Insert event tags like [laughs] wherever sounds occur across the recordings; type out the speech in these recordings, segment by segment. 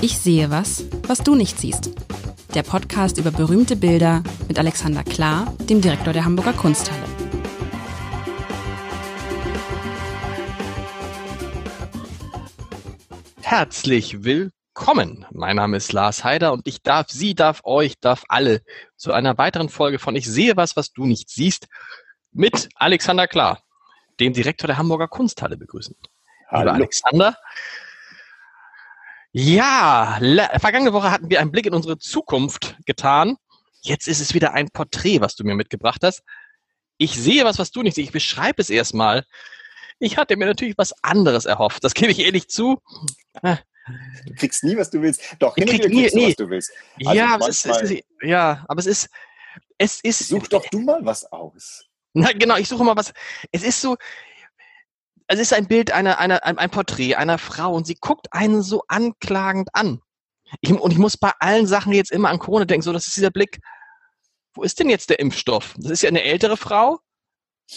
Ich sehe was, was du nicht siehst. Der Podcast über berühmte Bilder mit Alexander Klar, dem Direktor der Hamburger Kunsthalle. Herzlich willkommen. Mein Name ist Lars Heider und ich darf Sie, darf euch, darf alle zu einer weiteren Folge von Ich sehe was, was du nicht siehst mit Alexander Klar, dem Direktor der Hamburger Kunsthalle begrüßen. Hallo. Lieber Alexander, ja, vergangene Woche hatten wir einen Blick in unsere Zukunft getan. Jetzt ist es wieder ein Porträt, was du mir mitgebracht hast. Ich sehe was, was du nicht siehst. Ich beschreibe es erstmal. Ich hatte mir natürlich was anderes erhofft. Das gebe ich ehrlich zu. Du kriegst nie, was du willst. Doch, ich krieg nie, nie. was du willst. Also ja, aber es ist, ja, aber es ist, es ist. Such doch du mal was aus. Na, genau, ich suche mal was. Es ist so, es ist ein Bild einer, einer, ein Porträt einer Frau und sie guckt einen so anklagend an. Ich, und ich muss bei allen Sachen jetzt immer an Corona denken, so, das ist dieser Blick, wo ist denn jetzt der Impfstoff? Das ist ja eine ältere Frau,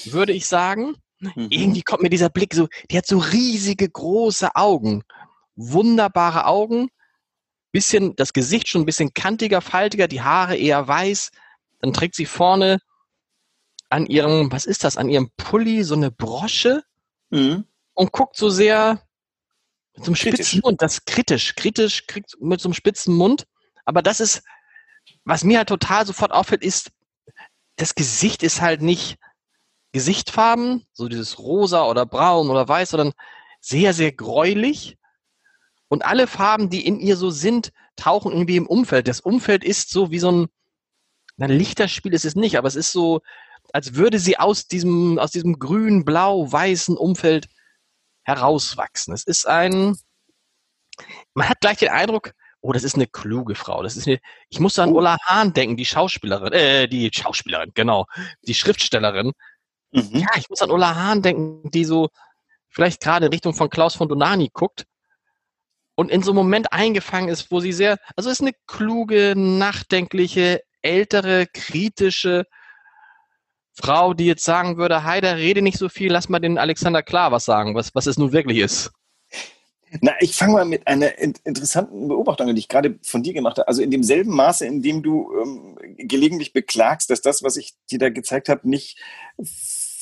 würde ich sagen. Mhm. Irgendwie kommt mir dieser Blick so, die hat so riesige, große Augen. Wunderbare Augen. Bisschen, das Gesicht schon ein bisschen kantiger, faltiger, die Haare eher weiß. Dann trägt sie vorne an ihrem, was ist das, an ihrem Pulli so eine Brosche mhm. und guckt so sehr mit so einem kritisch. spitzen Mund, das kritisch, kritisch, kriegt mit so einem spitzen Mund. Aber das ist, was mir halt total sofort auffällt, ist, das Gesicht ist halt nicht Gesichtfarben, so dieses rosa oder braun oder weiß, sondern sehr, sehr gräulich. Und alle Farben, die in ihr so sind, tauchen irgendwie im Umfeld. Das Umfeld ist so wie so ein, ein Lichterspiel ist es nicht, aber es ist so, als würde sie aus diesem, aus diesem grün, blau, weißen Umfeld herauswachsen. Es ist ein, man hat gleich den Eindruck, oh, das ist eine kluge Frau. Das ist eine, ich muss an oh. Ulla Hahn denken, die Schauspielerin, äh, die Schauspielerin, genau, die Schriftstellerin. Mhm. Ja, ich muss an Ulla Hahn denken, die so vielleicht gerade in Richtung von Klaus von Donani guckt und in so einem Moment eingefangen ist, wo sie sehr, also ist eine kluge, nachdenkliche, ältere, kritische, Frau, die jetzt sagen würde, Heider, rede nicht so viel, lass mal den Alexander klar was sagen, was, was es nun wirklich ist. Na, ich fange mal mit einer interessanten Beobachtung an, die ich gerade von dir gemacht habe. Also in demselben Maße, in dem du ähm, gelegentlich beklagst, dass das, was ich dir da gezeigt habe, nicht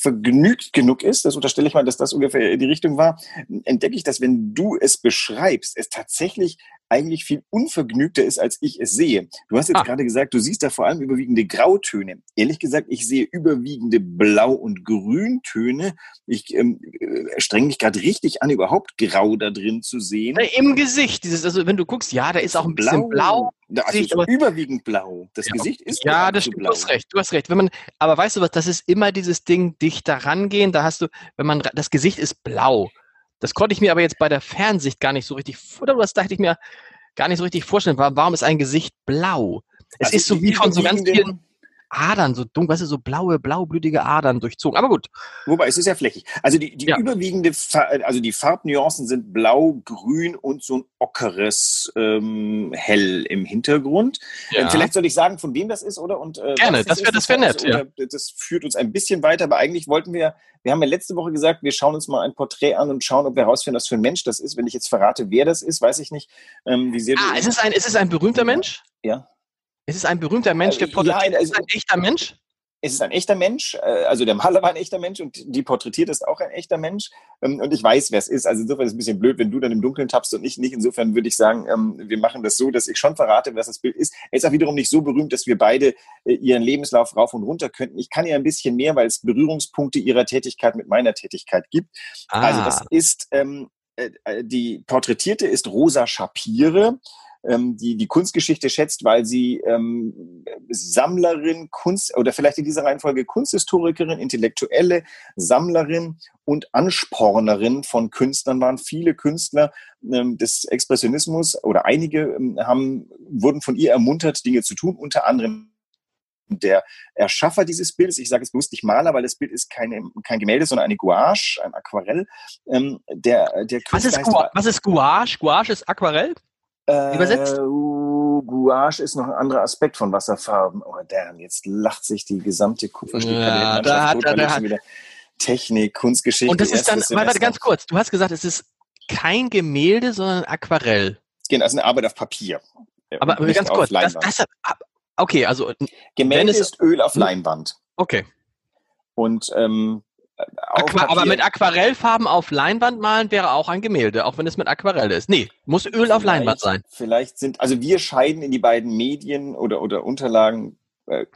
vergnügt genug ist, das unterstelle ich mal, dass das ungefähr die Richtung war, entdecke ich, dass wenn du es beschreibst, es tatsächlich eigentlich viel unvergnügter ist, als ich es sehe. Du hast jetzt ah. gerade gesagt, du siehst da vor allem überwiegende Grautöne. Ehrlich gesagt, ich sehe überwiegende Blau- und Grüntöne. Ich ähm, äh, streng mich gerade richtig an, überhaupt Grau da drin zu sehen. Im Gesicht, dieses, also wenn du guckst, ja, da ist auch ein bisschen blau. blau. Also ist überwiegend blau. Das ja, Gesicht ist ja, das stimmt, blau. Du hast recht, du hast recht. Wenn man, aber weißt du was, das ist immer dieses Ding, dichter rangehen. Da hast du, wenn man, das Gesicht ist blau. Das konnte ich mir aber jetzt bei der Fernsicht gar nicht so richtig, oder das dachte ich mir gar nicht so richtig vorstellen. Warum ist ein Gesicht blau? Es also ist so wie von so ganz vielen Adern, so dunkel, weißt du, so blaue, blaublütige Adern durchzogen. Aber gut. Wobei, es ist ja flächig. Also die, die ja. überwiegende, also die Farbnuancen sind blau, grün und so ein ockeres ähm, Hell im Hintergrund. Ja. Ähm, vielleicht soll ich sagen, von wem das ist, oder? Und, äh, Gerne, das wäre das wär nett. Ja. Das führt uns ein bisschen weiter, aber eigentlich wollten wir, wir haben ja letzte Woche gesagt, wir schauen uns mal ein Porträt an und schauen, ob wir herausfinden, was für ein Mensch das ist. Wenn ich jetzt verrate, wer das ist, weiß ich nicht. Ähm, wie sehr ah, ist es, ein, ist es ein berühmter Mensch? Ja. Es ist ein berühmter Mensch, der porträtiert. Ja, also, ist ein echter Mensch? Es ist ein echter Mensch, äh, also der Maler war ein echter Mensch und die porträtiert ist auch ein echter Mensch. Ähm, und ich weiß, wer es ist. Also insofern ist es ein bisschen blöd, wenn du dann im Dunkeln tappst und ich nicht. Insofern würde ich sagen, ähm, wir machen das so, dass ich schon verrate, was das Bild ist. Er ist auch wiederum nicht so berühmt, dass wir beide äh, ihren Lebenslauf rauf und runter könnten. Ich kann ihr ein bisschen mehr, weil es Berührungspunkte ihrer Tätigkeit mit meiner Tätigkeit gibt. Ah. Also das ist ähm, äh, die Porträtierte ist Rosa Schapire ähm, die die Kunstgeschichte schätzt, weil sie ähm, Sammlerin, Kunst oder vielleicht in dieser Reihenfolge Kunsthistorikerin, Intellektuelle, Sammlerin und Anspornerin von Künstlern waren. Viele Künstler ähm, des Expressionismus oder einige ähm, haben, wurden von ihr ermuntert, Dinge zu tun, unter anderem der Erschaffer dieses Bildes, ich sage es bewusst nicht Maler, weil das Bild ist keine, kein Gemälde, sondern eine Gouache, ein Aquarell. Ähm, der, der was, ist Gouache? was ist Gouache? Gouache ist Aquarell? Übersetzt? Äh, Gouache ist noch ein anderer Aspekt von Wasserfarben. Oh, damn, jetzt lacht sich die gesamte Kupferstichkabine. Ja, da hat, da, da hat. Technik, Kunstgeschichte. Und das ist dann, warte, ganz kurz. Du hast gesagt, es ist kein Gemälde, sondern Aquarell. Genau, das ist eine Arbeit auf Papier. Aber ganz kurz, das, das, okay, also Gemälde ist Öl auf Leinwand. Okay. Und ähm, Aqua aber mit Aquarellfarben auf Leinwand malen wäre auch ein Gemälde, auch wenn es mit Aquarell ist. Nee, muss Öl vielleicht, auf Leinwand sein. Vielleicht sind, also wir scheiden in die beiden Medien oder, oder Unterlagen äh,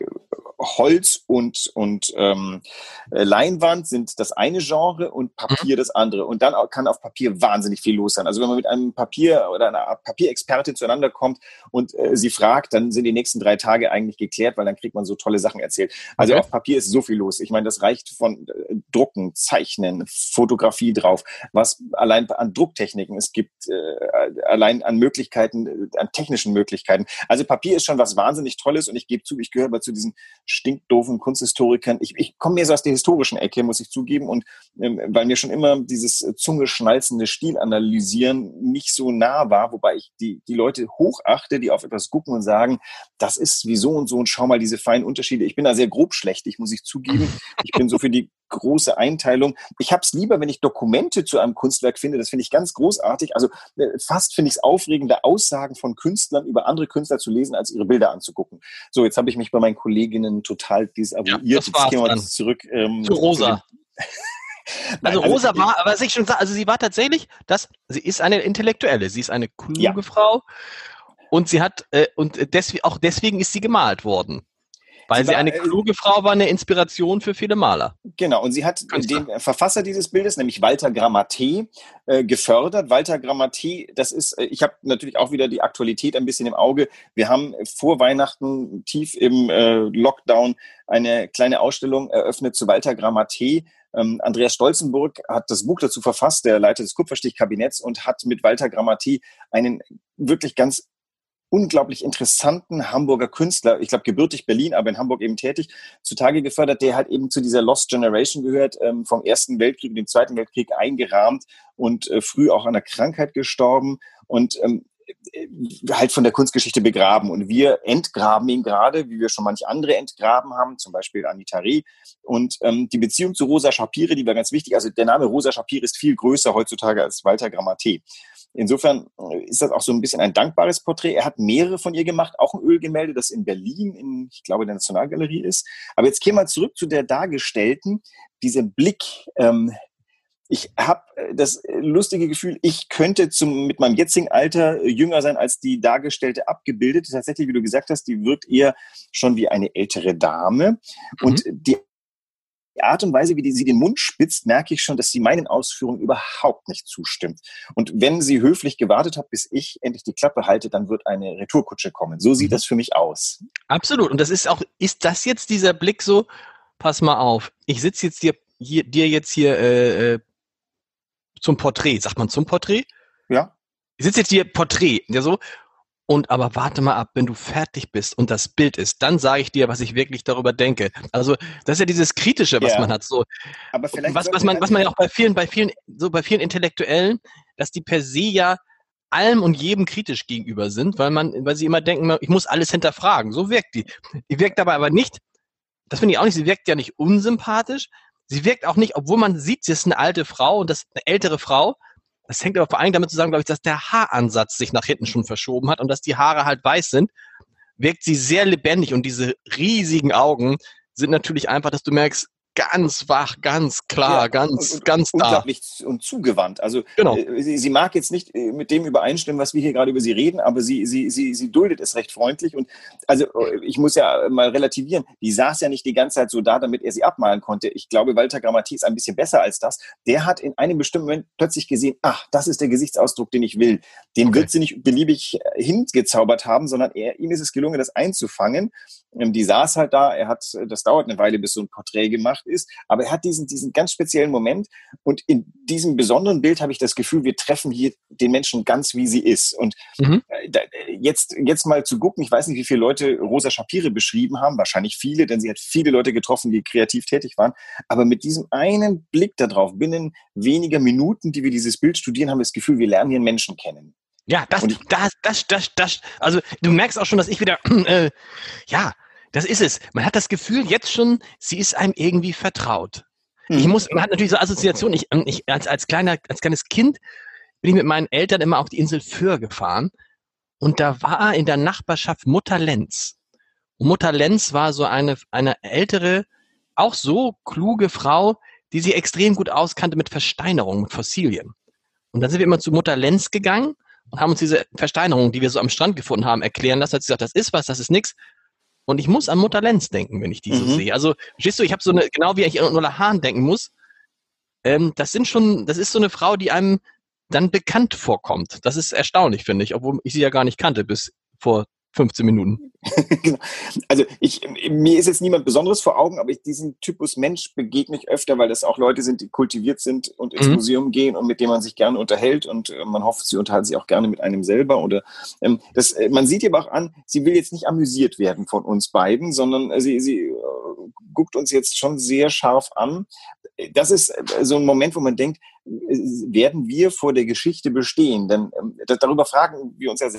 Holz und, und ähm, äh, Leinwand sind das eine Genre und Papier mhm. das andere. Und dann kann auf Papier wahnsinnig viel los sein. Also wenn man mit einem Papier oder einer Papierexpertin zueinander kommt und äh, sie fragt, dann sind die nächsten drei Tage eigentlich geklärt, weil dann kriegt man so tolle Sachen erzählt. Also okay. auf Papier ist so viel los. Ich meine, das reicht von äh, Drucken, Zeichnen, Fotografie drauf, was allein an Drucktechniken es gibt, äh, allein an Möglichkeiten, äh, an technischen Möglichkeiten. Also Papier ist schon was wahnsinnig Tolles und ich gebe zu, ich gehöre aber zu diesen stinkdoofen Kunsthistorikern. Ich, ich komme mehr so aus der historischen Ecke, muss ich zugeben, und ähm, weil mir schon immer dieses äh, zungeschnalzende Stilanalysieren nicht so nah war, wobei ich die, die Leute hochachte, die auf etwas gucken und sagen, das ist wie so und so und schau mal diese feinen Unterschiede. Ich bin da sehr grob schlechtig, muss ich zugeben. Ich bin so für die große Einteilung. Ich habe es lieber, wenn ich Dokumente zu einem Kunstwerk finde. Das finde ich ganz großartig. Also äh, fast finde ich es aufregender, Aussagen von Künstlern über andere Künstler zu lesen, als ihre Bilder anzugucken. So, jetzt habe ich mich bei meinen Kolleginnen total desavouiert. Ja, jetzt gehen wir zurück ähm, zu Rosa. [laughs] also Rosa also, war, was ich schon sage, also sie war tatsächlich, das, sie ist eine Intellektuelle, sie ist eine kluge ja. Frau und sie hat äh, und deswegen auch deswegen ist sie gemalt worden. Weil sie, war, eine äh, kluge Frau war, eine Inspiration für viele Maler. Genau, und sie hat Künstler. den Verfasser dieses Bildes, nämlich Walter Grammaté, äh, gefördert. Walter Grammaté, das ist, äh, ich habe natürlich auch wieder die Aktualität ein bisschen im Auge. Wir haben vor Weihnachten tief im äh, Lockdown eine kleine Ausstellung eröffnet zu Walter Grammaté. Ähm, Andreas Stolzenburg hat das Buch dazu verfasst, der Leiter des Kupferstichkabinetts, und hat mit Walter Grammaté einen wirklich ganz unglaublich interessanten Hamburger Künstler, ich glaube gebürtig Berlin, aber in Hamburg eben tätig, zutage gefördert, der halt eben zu dieser Lost Generation gehört, ähm, vom Ersten Weltkrieg und dem Zweiten Weltkrieg eingerahmt und äh, früh auch an einer Krankheit gestorben und ähm, äh, halt von der Kunstgeschichte begraben. Und wir entgraben ihn gerade, wie wir schon manche andere entgraben haben, zum Beispiel Anita Reh. Und ähm, die Beziehung zu Rosa Shapire, die war ganz wichtig. Also der Name Rosa Shapire ist viel größer heutzutage als Walter Grammaté. Insofern äh, ist das auch so ein bisschen ein dankbares Porträt. Er hat mehrere von ihr gemacht, auch ein Ölgemälde, das in Berlin, in, ich glaube, der Nationalgalerie ist. Aber jetzt gehen wir zurück zu der Dargestellten. Dieser Blick, ähm, ich habe äh, das lustige Gefühl, ich könnte zum, mit meinem jetzigen Alter äh, jünger sein als die Dargestellte abgebildet. Tatsächlich, wie du gesagt hast, die wirkt eher schon wie eine ältere Dame. Mhm. Und die die Art und Weise, wie die, sie den Mund spitzt, merke ich schon, dass sie meinen Ausführungen überhaupt nicht zustimmt. Und wenn sie höflich gewartet hat, bis ich endlich die Klappe halte, dann wird eine Retourkutsche kommen. So sieht mhm. das für mich aus. Absolut. Und das ist auch, ist das jetzt dieser Blick so, pass mal auf, ich sitze jetzt dir, hier, dir jetzt hier äh, äh, zum Porträt, sagt man zum Porträt? Ja. Ich sitze jetzt hier Porträt, ja so, und aber warte mal ab, wenn du fertig bist und das Bild ist, dann sage ich dir, was ich wirklich darüber denke. Also das ist ja dieses Kritische, was ja. man hat. So, aber vielleicht was, was man, was man ja auch bei vielen, bei vielen, so bei vielen Intellektuellen, dass die per se ja allem und jedem kritisch gegenüber sind, weil man, weil sie immer denken, ich muss alles hinterfragen. So wirkt die. Die wirkt dabei aber nicht, das finde ich auch nicht, sie wirkt ja nicht unsympathisch. Sie wirkt auch nicht, obwohl man sieht, sie ist eine alte Frau und das ist eine ältere Frau, das hängt aber vor allem damit zusammen, glaube ich, dass der Haaransatz sich nach hinten schon verschoben hat und dass die Haare halt weiß sind, wirkt sie sehr lebendig und diese riesigen Augen sind natürlich einfach, dass du merkst, ganz wach, ganz klar, ja, ganz, und, ganz da. Unglaublich und zugewandt. Also genau. Äh, sie, sie, mag jetzt nicht äh, mit dem übereinstimmen, was wir hier gerade über sie reden, aber sie, sie, sie, sie duldet es recht freundlich. Und also äh, ich muss ja mal relativieren, die saß ja nicht die ganze Zeit so da, damit er sie abmalen konnte. Ich glaube, Walter Grammatik ist ein bisschen besser als das. Der hat in einem bestimmten Moment plötzlich gesehen, ach, das ist der Gesichtsausdruck, den ich will. Den okay. wird sie nicht beliebig hingezaubert haben, sondern er, ihm ist es gelungen, das einzufangen. Ähm, die saß halt da, er hat, das dauert eine Weile, bis so ein Porträt gemacht gemacht ist. Aber er hat diesen, diesen ganz speziellen Moment. Und in diesem besonderen Bild habe ich das Gefühl, wir treffen hier den Menschen ganz, wie sie ist. Und mhm. Äh, jetzt, jetzt mal zu gucken, ich weiß nicht, wie viele Leute Rosa Shapire beschrieben haben. Wahrscheinlich viele, denn sie hat viele Leute getroffen, die kreativ tätig waren. Aber mit diesem einen Blick darauf, binnen weniger Minuten, die wir dieses Bild studieren, haben wir das Gefühl, wir lernen hier einen Menschen kennen. Ja, das, das, das, das, das, also du merkst auch schon, dass ich wieder, [clears throat] äh, ja, das ist es. Man hat das Gefühl jetzt schon, sie ist einem irgendwie vertraut. Mhm. Ich muss, man hat natürlich so Assoziationen. Ich, ich als, als kleiner, als kleines Kind bin ich mit meinen Eltern immer auf die Insel Föhr gefahren und da war in der Nachbarschaft Mutter Lenz. Und Mutter Lenz war so eine, eine ältere, auch so kluge Frau, die sich extrem gut auskannte mit Versteinerung, mit Fossilien. Und dann sind wir immer zu Mutter Lenz gegangen und haben uns diese Versteinerung, die wir so am Strand gefunden haben, erklären lassen. Hat sie gesagt, das ist was, das ist nichts. Und ich muss an Mutter Lenz denken, wenn ich die so mhm. sehe. Also, verstehst du, ich habe so eine, genau wie ich an Ulla Hahn denken muss. Ähm, das sind schon, das ist so eine Frau, die einem dann bekannt vorkommt. Das ist erstaunlich, finde ich, obwohl ich sie ja gar nicht kannte bis vor 15 Minuten. [laughs] Genau. also ich, mir ist jetzt niemand Besonderes vor Augen, aber ich, diesen Typus Mensch begegne ich öfter, weil das auch Leute sind, die kultiviert sind und ins mhm. Museum gehen und mit denen man sich gerne unterhält und äh, man hofft, sie unterhalten sich auch gerne mit einem selber oder ähm, das, äh, man sieht ihr aber auch an, sie will jetzt nicht amüsiert werden von uns beiden, sondern äh, sie, sie äh, guckt uns jetzt schon sehr scharf an. Das ist so ein Moment, wo man denkt, werden wir vor der Geschichte bestehen? Denn ähm, darüber fragen wir uns ja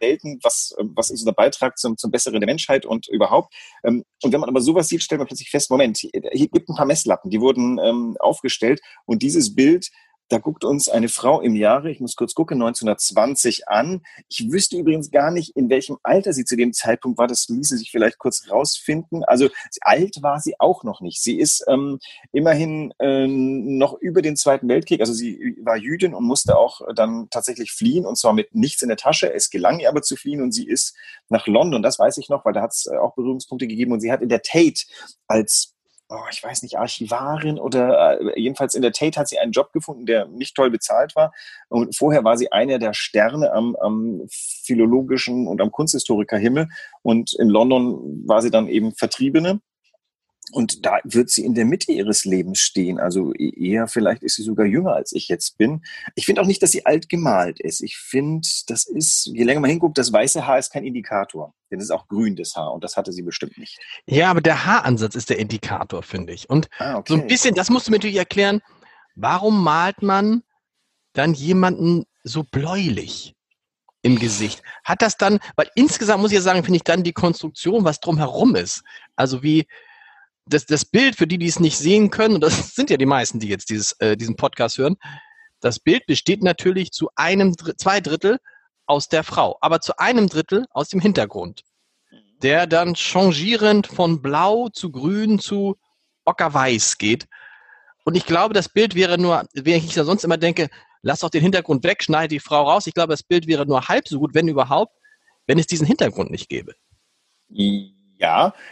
selten, was, ähm, was ist unser Beitrag zum, zum Besseren der Menschheit und überhaupt. Ähm, und wenn man aber sowas sieht, stellt man plötzlich fest, Moment, hier gibt ein paar Messlappen, die wurden ähm, aufgestellt und dieses Bild da guckt uns eine Frau im Jahre, ich muss kurz gucken, 1920 an. Ich wüsste übrigens gar nicht, in welchem Alter sie zu dem Zeitpunkt war. Das ließe sich vielleicht kurz rausfinden. Also alt war sie auch noch nicht. Sie ist ähm, immerhin äh, noch über den Zweiten Weltkrieg. Also sie war Jüdin und musste auch dann tatsächlich fliehen und zwar mit nichts in der Tasche. Es gelang ihr aber zu fliehen und sie ist nach London. Das weiß ich noch, weil da hat es äh, auch Berührungspunkte gegeben und sie hat in der Tate als oh, ich weiß nicht, Archivarin oder äh, jedenfalls in der Tate hat sie einen Job gefunden, der nicht toll bezahlt war. Und vorher war sie einer der Sterne am, am philologischen und am Kunsthistorikerhimmel. Und in London war sie dann eben Vertriebene. Und da wird sie in der Mitte ihres Lebens stehen. Also e-, eher vielleicht ist sie sogar jünger als ich jetzt bin. Ich finde auch nicht, dass sie alt gemalt ist. Ich finde, das ist, je länger man hinguckt, das weiße Haar ist kein Indikator. Denn es ist auch grün, das Haar. Und das hatte sie bestimmt nicht. Ja, aber der Haaransatz ist der Indikator, finde ich. Und ah, okay. so ein bisschen, das musst du mir natürlich erklären, warum malt man dann jemanden so bläulich? im Gesicht. Hat das dann, weil insgesamt muss ich ja sagen, finde ich dann die Konstruktion, was drumherum ist. Also wie, das, das Bild, für die, die es nicht sehen können, und das [laughs] sind ja die meisten, die jetzt dieses, äh, diesen Podcast hören, das Bild besteht natürlich zu einem, zwei Drittel aus der Frau, aber zu einem Drittel aus dem Hintergrund, der dann changierend von blau zu grün zu ockerweiß geht. Und ich glaube, das Bild wäre nur, wenn ich da sonst immer denke, lass doch den Hintergrund weg, schneide die Frau raus. Ich glaube, das Bild wäre nur halb so gut, wenn überhaupt, wenn es diesen Hintergrund nicht gäbe. Ja,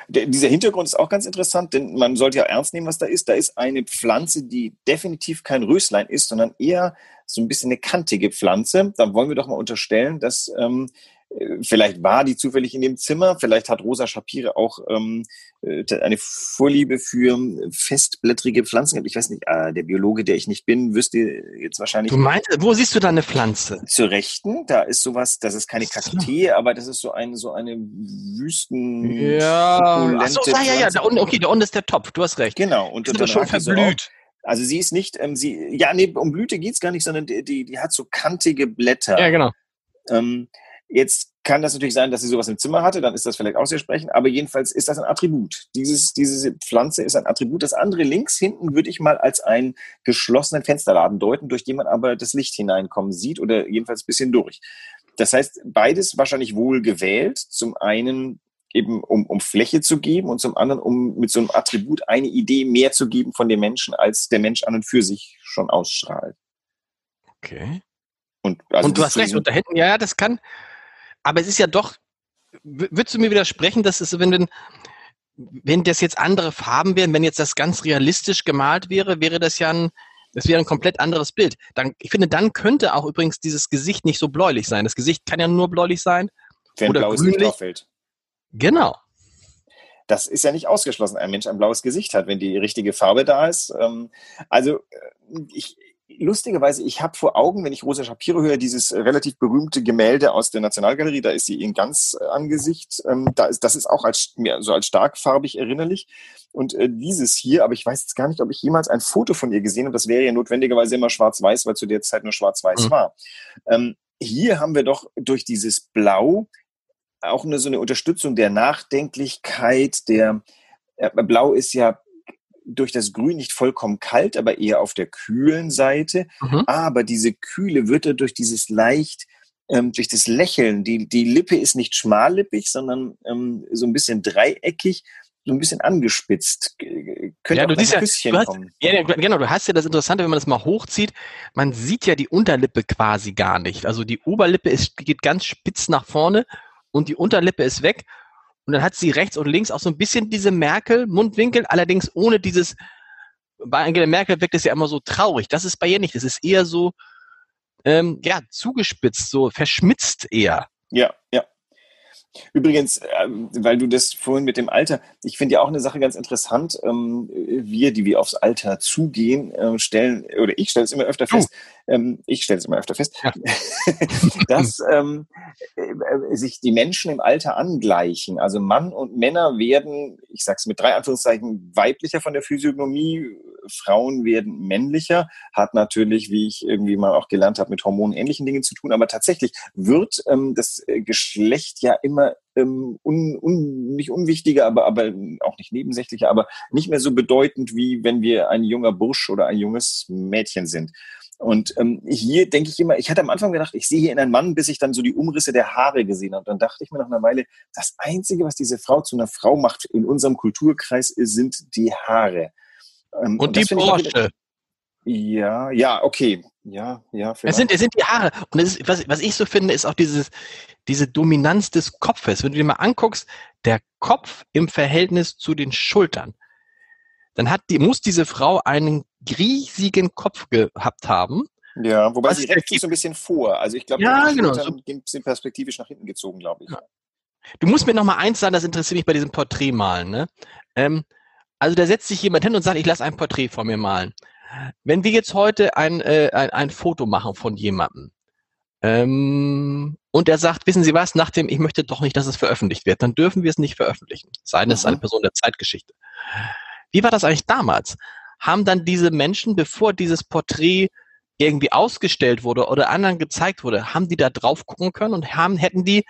der, dieser Hintergrund ist auch ganz interessant, denn man sollte ja ernst nehmen, was da ist. Da ist eine Pflanze, die definitiv kein Röslein ist, sondern eher so ein bisschen eine kantige Pflanze. Dann wollen wir doch mal unterstellen, dass ähm, Vielleicht war die zufällig in dem Zimmer, vielleicht hat Rosa Shapire auch ähm, äh, eine Vorliebe für festblättrige Pflanzen gehabt. Ich weiß nicht, äh, der Biologe, der ich nicht bin, wüsste jetzt wahrscheinlich. Du meinst, wo siehst du da eine Pflanze? Zur Rechten, da ist sowas, das ist keine Kaktee, aber das ist so eine, so eine Wüsten. Ja, Ach so, ja, ja, ja, da unten, okay, da unten ist der Topf, du hast recht. Genau, und, und dann schon verblüht. Also sie ist nicht, ähm, sie, ja, nee, um Blüte geht's gar nicht, sondern die, die, die hat so kantige Blätter. Ja, genau. Ähm, Jetzt kann das natürlich sein, dass sie sowas im Zimmer hatte, dann ist das vielleicht auszusprechen, aber jedenfalls ist das ein Attribut. Dieses, diese Pflanze ist ein Attribut. Das andere links hinten würde ich mal als einen geschlossenen Fensterladen deuten, durch den man aber das Licht hineinkommen sieht oder jedenfalls ein bisschen durch. Das heißt, beides wahrscheinlich wohl gewählt. Zum einen eben um, um Fläche zu geben und zum anderen um mit so einem Attribut eine Idee mehr zu geben von dem Menschen, als der Mensch an und für sich schon ausstrahlt. Okay. Und, also und du hast recht, und da hinten, ja, das kann, aber es ist ja doch, würdest du mir widersprechen, dass es, wenn, wenn das jetzt andere Farben wären, wenn jetzt das ganz realistisch gemalt wäre, wäre das ja ein, das wäre ein komplett anderes Bild. Dann, ich finde, dann könnte auch übrigens dieses Gesicht nicht so bläulich sein. Das Gesicht kann ja nur bläulich sein. Wenn oder blaues grünlich. Licht auffällt. Genau. Das ist ja nicht ausgeschlossen, ein Mensch ein blaues Gesicht hat, wenn die richtige Farbe da ist. Ähm, also äh, ich, lustigerweise, ich habe vor Augen, wenn ich Rosa Shapiro höre, dieses relativ berühmte Gemälde aus der Nationalgalerie, da ist sie in ganz äh, Angesicht. Ähm, da ist, das ist auch als, mir so als starkfarbig erinnerlich. Und äh, dieses hier, aber ich weiß jetzt gar nicht, ob ich jemals ein Foto von ihr gesehen habe. Das wäre ja notwendigerweise immer schwarz-weiß, weil zu der Zeit nur schwarz-weiß mhm. war. Ähm, hier haben wir doch durch dieses Blau auch eine, so eine Unterstützung der Nachdenklichkeit, der äh, Blau ist ja durch das Grün nicht vollkommen kalt, aber eher auf der kühlen Seite. Mhm. Aber diese Kühle wird er durch dieses leicht, ähm, durch das Lächeln, die, die Lippe ist nicht schmallippig, sondern ähm, so ein bisschen dreieckig so ein bisschen angespitzt. Könnte ja, du siehst ja, Küsschen du hast, kommen. Ja, genau, du hast ja das Interessante, wenn man das mal hochzieht, man sieht ja die Unterlippe quasi gar nicht. Also die Oberlippe ist, geht ganz spitz nach vorne und die Unterlippe ist weg. Und dann hat sie rechts und links auch so ein bisschen diese Merkel-Mundwinkel, allerdings ohne dieses, bei Angela Merkel wirkt es ja immer so traurig. Das ist bei ihr nicht. Das ist eher so, ähm, ja, zugespitzt, so verschmitzt eher. Ja, ja. Übrigens, ähm, weil du das vorhin mit dem Alter, ich finde ja auch eine Sache ganz interessant. Ähm, wir, die wir aufs Alter zugehen, ähm, stellen, oder ich stelle es immer öfter fest, ich stelle es immer öfter fest, ja. [laughs] dass äh, sich die Menschen im Alter angleichen. Also Mann und Männer werden, ich sage es mit drei Anführungszeichen, weiblicher von der Physiognomie, Frauen werden männlicher, hat natürlich, wie ich irgendwie mal auch gelernt habe, mit hormonähnlichen Dingen zu tun. Aber tatsächlich wird das Geschlecht ja immer immer ähm, un, un, nicht unwichtiger, aber, aber auch nicht nebensächlicher, aber nicht mehr so bedeutend, wie wenn wir ein junger Bursch oder ein junges Mädchen sind. Und ähm, hier denke ich immer, ich hatte am Anfang gedacht, ich sehe hier in einen Mann, bis ich dann so die Umrisse der Haare gesehen habe. Und dann dachte ich mir nach einer Weile, das Einzige, was diese Frau zu einer Frau macht in unserem Kulturkreis, sind die Haare. Ähm, und, und die Porsche. Ja, ja, okay. Ja, ja. Es sind, es sind die Haare. Und ist, was, was ich so finde, ist auch dieses, diese Dominanz des Kopfes. Wenn du dir mal anguckst, der Kopf im Verhältnis zu den Schultern, dann hat die, muss diese Frau einen riesigen Kopf gehabt haben. Ja, wobei sie rechts so ein bisschen vor. Also ich glaube, ja, genau. so, sind perspektivisch nach hinten gezogen, glaube ich. Ja. Du musst mir noch mal eins sagen, das interessiert mich bei diesem Porträtmalen. Ne? Ähm, also da setzt sich jemand hin und sagt, ich lasse ein Porträt vor mir malen. Wenn wir jetzt heute ein, äh, ein, ein Foto machen von jemandem ähm, und er sagt, wissen Sie was, nach dem, ich möchte doch nicht, dass es veröffentlicht wird, dann dürfen wir es nicht veröffentlichen. Sei es eine mhm. Person der Zeitgeschichte. Wie war das eigentlich damals? Haben dann diese Menschen, bevor dieses Porträt irgendwie ausgestellt wurde oder anderen gezeigt wurde, haben die da drauf gucken können und haben, hätten die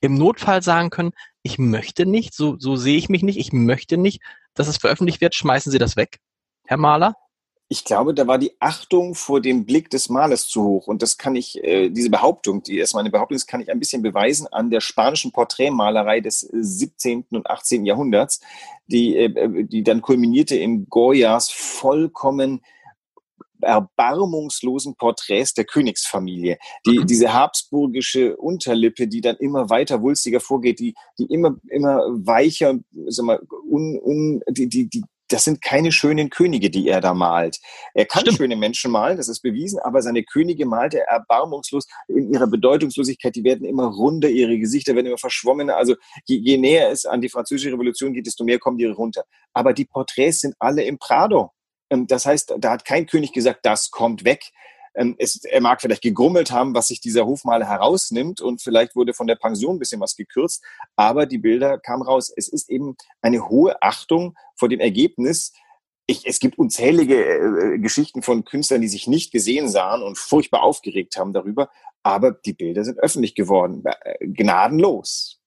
im Notfall sagen können, ich möchte nicht, so, so sehe ich mich nicht, ich möchte nicht, dass es veröffentlicht wird, schmeißen Sie das weg, Herr Mahler? ich glaube, da war die Achtung vor dem Blick des Malers zu hoch. Und das kann ich, äh, diese Behauptung, die erstmal eine Behauptung ist, kann ich ein bisschen beweisen an der spanischen Porträtmalerei des 17. und 18. Jahrhunderts, die, äh, die dann kulminierte in Goyas vollkommen erbarmungslosen Porträts der Königsfamilie. Die, mhm. Diese habsburgische Unterlippe, die dann immer weiter wulstiger vorgeht, die, die immer, immer weicher, sag mal, un, un, die, die, die das sind keine schönen Könige, die er da malt. Er kann Stimmt. schöne Menschen malen, das ist bewiesen, aber seine Könige malt er erbarmungslos in ihrer Bedeutungslosigkeit. Die werden immer runder, ihre Gesichter werden immer verschwommener. Also je, je näher es an die französische Revolution geht, desto mehr kommen die runter. Aber die Porträts sind alle im Prado. Ähm, das heißt, da hat kein König gesagt, das kommt weg, ähm, es, er mag vielleicht gegrummelt haben, was sich dieser Hofmaler herausnimmt und vielleicht wurde von der Pension ein bisschen was gekürzt, aber die Bilder kamen raus. Es ist eben eine hohe Achtung vor dem Ergebnis. Ich, es gibt unzählige äh, Geschichten von Künstlern, die sich nicht gesehen sahen und furchtbar aufgeregt haben darüber, aber die Bilder sind öffentlich geworden, äh, gnadenlos.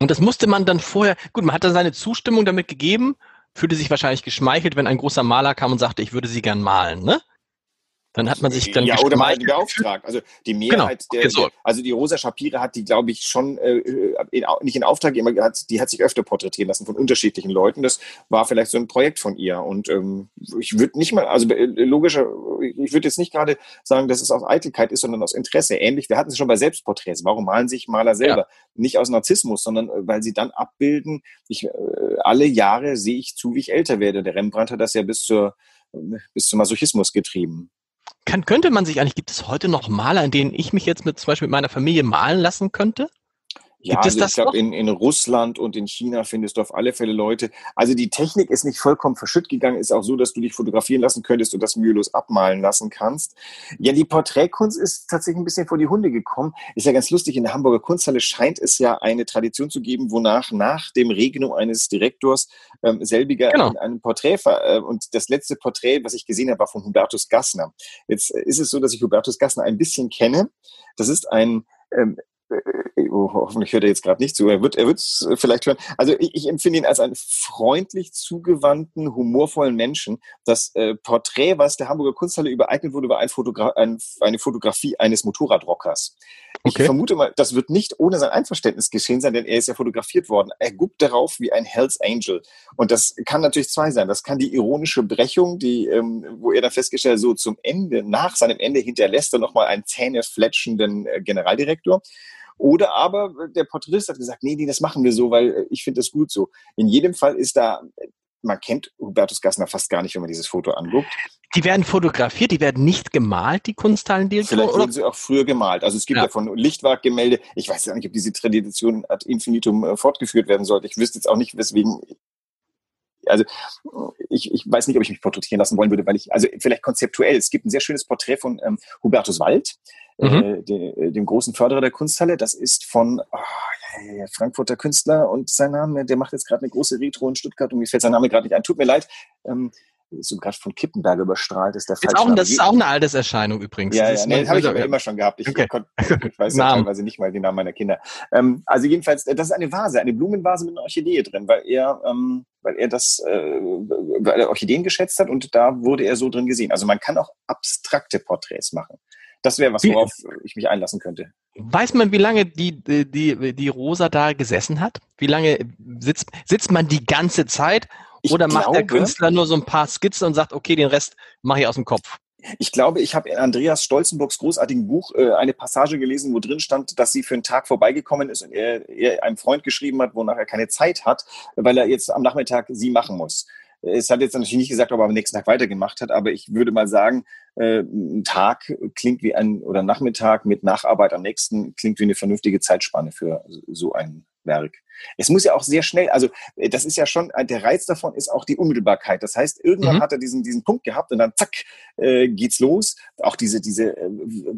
Und das musste man dann vorher, gut, man hat dann seine Zustimmung damit gegeben, fühlte sich wahrscheinlich geschmeichelt, wenn ein großer Maler kam und sagte, ich würde sie gern malen, ne? Dann hat man sich dann ja oder mal beauftragt. Also die genau, Mehrheit genau. der, so. also die Rosa Shapira hat die, glaube ich, schon äh, in, nicht in Auftrag gegeben, hat, die hat sich öfter porträtieren lassen von unterschiedlichen Leuten. Das war vielleicht so ein Projekt von ihr. Und ähm, ich würde nicht mal, also äh, logischer, ich würde jetzt nicht gerade sagen, dass es aus Eitelkeit ist, sondern aus Interesse. Ähnlich, wir hatten es schon bei Selbstporträts. Warum malen sich Maler selber? Ja. Nicht aus Narzissmus, sondern äh, weil sie dann abbilden. Ich, äh, alle Jahre sehe ich zu, wie ich älter werde. Der Rembrandt hat das ja bis zur bis zum Masochismus getrieben. Kann, könnte man sich eigentlich, gibt es heute noch Maler, in denen ich mich jetzt mit zum Beispiel mit meiner Familie malen lassen könnte? Ja, also ich glaube, in, in Russland und in China findest du auf alle Fälle Leute. Also die Technik ist nicht vollkommen verschütt gegangen, ist auch so, dass du dich fotografieren lassen könntest und das mühelos abmalen lassen kannst. Ja, die Porträtkunst ist tatsächlich ein bisschen vor die Hunde gekommen. Ist ja ganz lustig, in der Hamburger Kunsthalle scheint es ja eine Tradition zu geben, wonach nach dem Regnum eines Direktors ähm, selbiger genau. ein, ein Porträt äh, und das letzte Porträt, was ich gesehen habe, war von Hubertus Gassner. Jetzt ist es so, dass ich Hubertus Gassner ein bisschen kenne. Das ist ein ähm, äh, hoffentlich hört er jetzt gerade nicht zu, er wird er es vielleicht hören. Also ich, ich, empfinde ihn als einen freundlich zugewandten, humorvollen Menschen. Das äh, Porträt, was der Hamburger Kunsthalle übereignet wurde, war ein Fotogra ein, eine Fotografie eines Motorradrockers. Okay. Ich vermute mal, das wird nicht ohne sein Einverständnis geschehen sein, denn er ist ja fotografiert worden. Er guckt darauf wie ein Hells Angel. Und das kann natürlich zwei sein. Das kann die ironische Brechung, die, ähm, wo er dann festgestellt hat, so zum Ende, nach seinem Ende hinterlässt er nochmal einen zähnefletschenden äh, Generaldirektor. Oder aber der Porträtist hat gesagt, nee, nee, das machen wir so, weil äh, ich finde das gut so. In jedem Fall ist da, man kennt Hubertus Gassner fast gar nicht, wenn man dieses Foto anguckt. Die werden fotografiert, die werden nicht gemalt, die Kunsthallen Vielleicht wurden sie auch früher gemalt. Also es gibt ja, ja von Lichtwag-Gemälde, ich weiß ja nicht, ob diese Tradition ad infinitum äh, fortgeführt werden sollte. Ich wüsste jetzt auch nicht, weswegen also ich, ich weiß nicht, ob ich mich porträtieren lassen wollen würde, weil ich, also vielleicht konzeptuell, es gibt ein sehr schönes Porträt von ähm, Hubertus Wald, äh, mhm. äh, de, dem großen Förderer der Kunsthalle. Das ist von oh, ja, Frankfurter Künstler und sein Name, der macht jetzt gerade eine große Retro in Stuttgart und mir fällt sein Name gerade nicht ein. Tut mir leid. Ähm, so gerade von Kippenberg überstrahlt ist der ist auch, Das ist auch eine Alterserscheinung übrigens. Ja, ja nee, habe ich aber immer schon gehabt. Ich, okay. konnt, ich weiß [laughs] ja teilweise nicht mal den Namen meiner Kinder. Ähm, also jedenfalls, das ist eine Vase, eine Blumenvase mit einer Orchidee drin, weil er, ähm, weil er das, äh, weil er Orchideen geschätzt hat und da wurde er so drin gesehen. Also man kann auch abstrakte Porträts machen. Das wäre was, worauf ich mich einlassen könnte. Weiß man, wie lange die, die, die, die Rosa da gesessen hat? Wie lange sitzt, sitzt man die ganze Zeit oder macht glaube, der Künstler nur so ein paar Skizzen und sagt, okay, den Rest mache ich aus dem Kopf? Ich glaube, ich habe in Andreas Stolzenburgs großartigen Buch äh, eine Passage gelesen, wo drin stand, dass sie für einen Tag vorbeigekommen ist und er, er einem Freund geschrieben hat, wonach er keine Zeit hat, weil er jetzt am Nachmittag sie machen muss. Es hat jetzt natürlich nicht gesagt, ob er am nächsten Tag weitergemacht hat, aber ich würde mal sagen, äh, ein Tag klingt wie ein, oder Nachmittag mit Nacharbeit am nächsten klingt wie eine vernünftige Zeitspanne für so ein Werk. Es muss ja auch sehr schnell, also äh, das ist ja schon, äh, der Reiz davon ist auch die Unmittelbarkeit. Das heißt, irgendwann mhm. hat er diesen, diesen Punkt gehabt und dann zack, äh, geht's los. Auch diese, diese äh,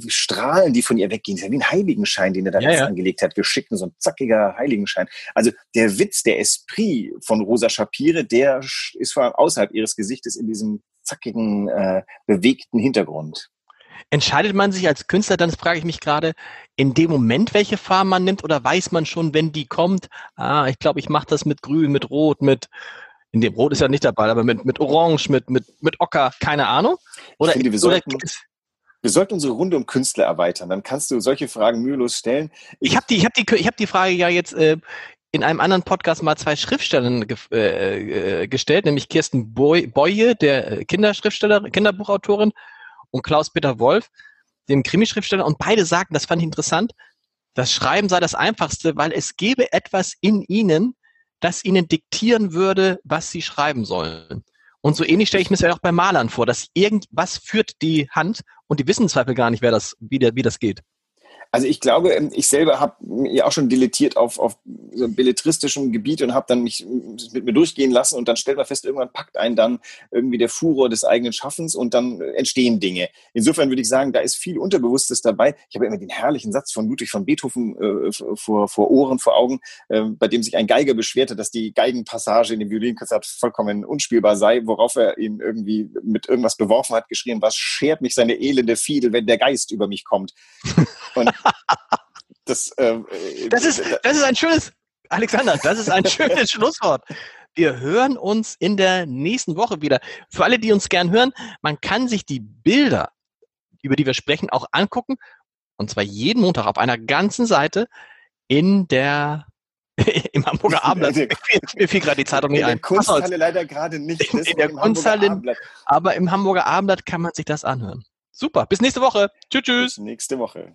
Strahlen, die von ihr weggehen, ist ja wie ein Heiligenschein, den er da ja, ja. angelegt hat, geschickt, so ein zackiger Heiligenschein. Also der Witz, der Esprit von Rosa Shapire, der ist vor allem außerhalb ihres Gesichtes in diesem zackigen, äh, bewegten Hintergrund. Entscheidet man sich als Künstler, dann frage ich mich gerade, in dem Moment, welche Farbe man nimmt, oder weiß man schon, wenn die kommt, ah, ich glaube, ich mache das mit Grün, mit Rot, mit, in dem Rot ist ja nicht dabei, aber mit, mit Orange, mit, mit, mit Ocker, keine Ahnung? Oder, finde, wir, sollten, oder wir sollten unsere Runde um Künstler erweitern, dann kannst du solche Fragen mühelos stellen. Ich, habe die, ich hab die, ich hab die Frage ja jetzt äh, in einem anderen Podcast mal zwei Schriftstellern ge äh, äh, gestellt, nämlich Kirsten Boye, der Kinderschriftsteller, Kinderbuchautorin, und Klaus-Peter Wolf, dem Krimischriftsteller, und beide sagten, das fand ich interessant, das Schreiben sei das Einfachste, weil es gäbe etwas in ihnen, das ihnen diktieren würde, was sie schreiben sollen. Und so ähnlich stelle ich mir es ja auch bei Malern vor, dass irgendwas führt die Hand und die wissen Zweifel gar nicht, wer das, wie, der, wie das geht. Also ich glaube, ähm, ich selber habe ja auch schon dilettiert auf, auf so belletristischem Gebiet und habe dann mich mit mir durchgehen lassen und dann stellt man fest, irgendwann packt einen dann irgendwie der Furor des eigenen Schaffens und dann entstehen Dinge. Insofern würde ich sagen, da ist viel Unterbewusstes dabei. Ich habe immer den herrlichen Satz von Ludwig von Beethoven äh, vor, vor Ohren, vor Augen, äh, bei dem sich ein Geiger beschwerte, dass die Geigenpassage in dem Violinkonzert vollkommen unspielbar sei, worauf er ihn irgendwie mit irgendwas beworfen hat, geschrien, was schert mich seine elende Fiedel, wenn der Geist über mich kommt. [laughs] Und das, ähm, äh, das, ist, das ist ein schönes, Alexander, das ist ein schönes [laughs] Schlusswort. Wir hören uns in der nächsten Woche wieder. Für alle, die uns gern hören, man kann sich die Bilder, über die wir sprechen, auch angucken. Und zwar jeden Montag auf einer ganzen Seite in der [laughs] im Hamburger Abendblatt. Mir fiel gerade die Zeitung nicht ein. In der Kunsthalle leider gerade nicht. In, in der Kunsthalle, aber im Hamburger Abendblatt kann man sich das anhören. Super, bis nächste Woche. Tschüss, tschüss. Bis nächste Woche.